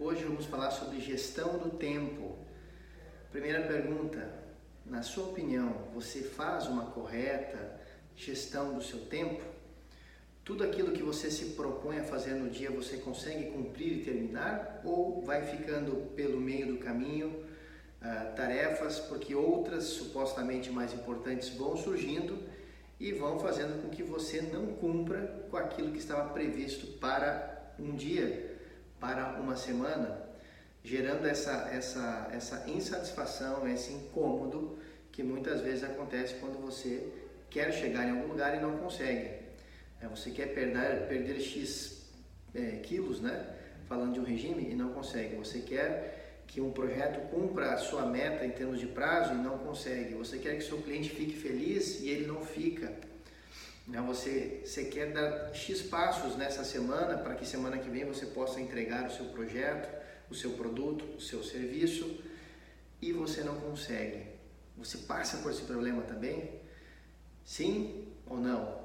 Hoje vamos falar sobre gestão do tempo. Primeira pergunta: na sua opinião, você faz uma correta gestão do seu tempo? Tudo aquilo que você se propõe a fazer no dia você consegue cumprir e terminar? Ou vai ficando pelo meio do caminho uh, tarefas porque outras supostamente mais importantes vão surgindo e vão fazendo com que você não cumpra com aquilo que estava previsto para um dia? Para uma semana, gerando essa, essa, essa insatisfação, esse incômodo que muitas vezes acontece quando você quer chegar em algum lugar e não consegue. É, você quer perder, perder X é, quilos, né? Falando de um regime e não consegue. Você quer que um projeto cumpra a sua meta em termos de prazo e não consegue. Você quer que seu cliente fique feliz e ele não fica. Né? Você, você quer dar X passos nessa semana para que semana que vem você possa entregar o seu projeto, o seu produto, o seu serviço e você não consegue. Você passa por esse problema também? Sim ou não?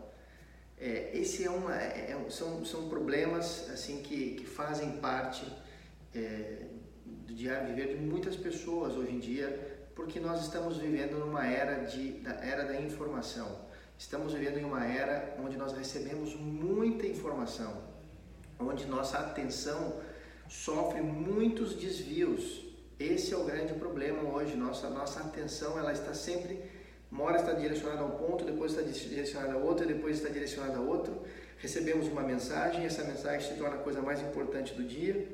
É, esse é uma, é, é são, são problemas assim que, que fazem parte é, do diário viver de muitas pessoas hoje em dia, porque nós estamos vivendo numa era de, da era da informação. Estamos vivendo em uma era onde nós recebemos muita informação, onde nossa atenção sofre muitos desvios. Esse é o grande problema hoje. Nossa nossa atenção ela está sempre uma hora está direcionada a um ponto, depois está direcionada a outro, depois está direcionada a outro. Recebemos uma mensagem, essa mensagem se torna a coisa mais importante do dia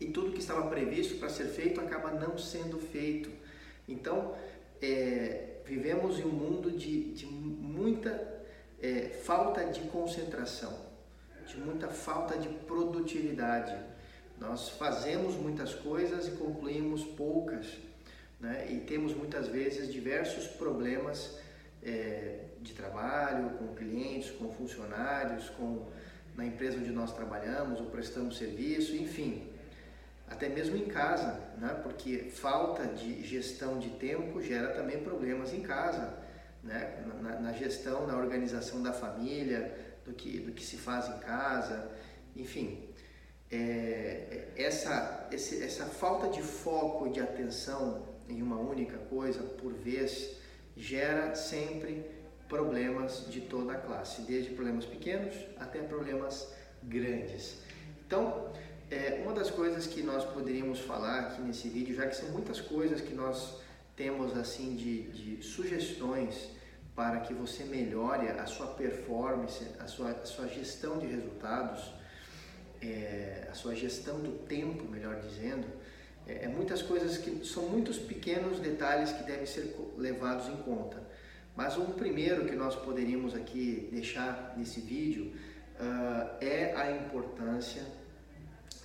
e tudo que estava previsto para ser feito acaba não sendo feito. Então, é, vivemos em um mundo de, de muita é, falta de concentração, de muita falta de produtividade. Nós fazemos muitas coisas e concluímos poucas né? e temos muitas vezes diversos problemas é, de trabalho, com clientes, com funcionários, com na empresa onde nós trabalhamos ou prestamos serviço, enfim, até mesmo em casa, né? porque falta de gestão de tempo gera também problemas em casa, né? na, na gestão, na organização da família, do que, do que se faz em casa, enfim, é, essa, esse, essa falta de foco e de atenção em uma única coisa por vez gera sempre problemas de toda a classe, desde problemas pequenos até problemas grandes. Então, é, uma das coisas que nós poderíamos falar aqui nesse vídeo, já que são muitas coisas que nós temos assim de, de sugestões para que você melhore a sua performance, a sua, a sua gestão de resultados, é, a sua gestão do tempo, melhor dizendo, é, é, muitas coisas que são muitos pequenos detalhes que devem ser levados em conta. Mas um primeiro que nós poderíamos aqui deixar nesse vídeo uh, é a importância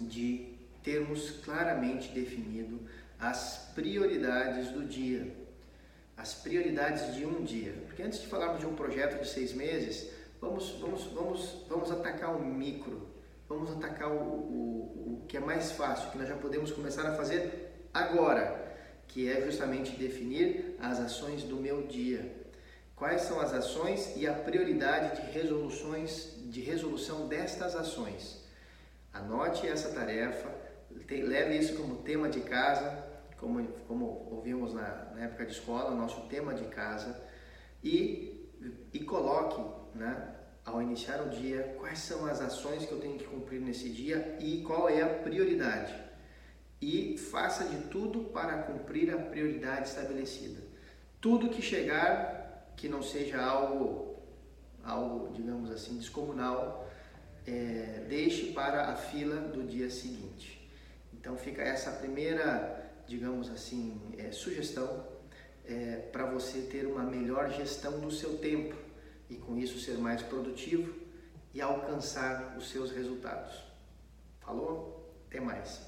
de termos claramente definido as prioridades do dia, as prioridades de um dia. Porque antes de falarmos de um projeto de seis meses, vamos, vamos, vamos, vamos atacar o micro, vamos atacar o, o, o que é mais fácil, que nós já podemos começar a fazer agora, que é justamente definir as ações do meu dia. Quais são as ações e a prioridade de resoluções, de resolução destas ações. Anote essa tarefa, leve isso como tema de casa, como, como ouvimos na, na época de escola, nosso tema de casa, e, e coloque né, ao iniciar o dia, quais são as ações que eu tenho que cumprir nesse dia e qual é a prioridade. E faça de tudo para cumprir a prioridade estabelecida. Tudo que chegar que não seja algo, algo digamos assim, descomunal, é, deixe para a fila do dia seguinte. Então fica essa primeira, digamos assim, é, sugestão é, para você ter uma melhor gestão do seu tempo e com isso ser mais produtivo e alcançar os seus resultados. Falou? Até mais.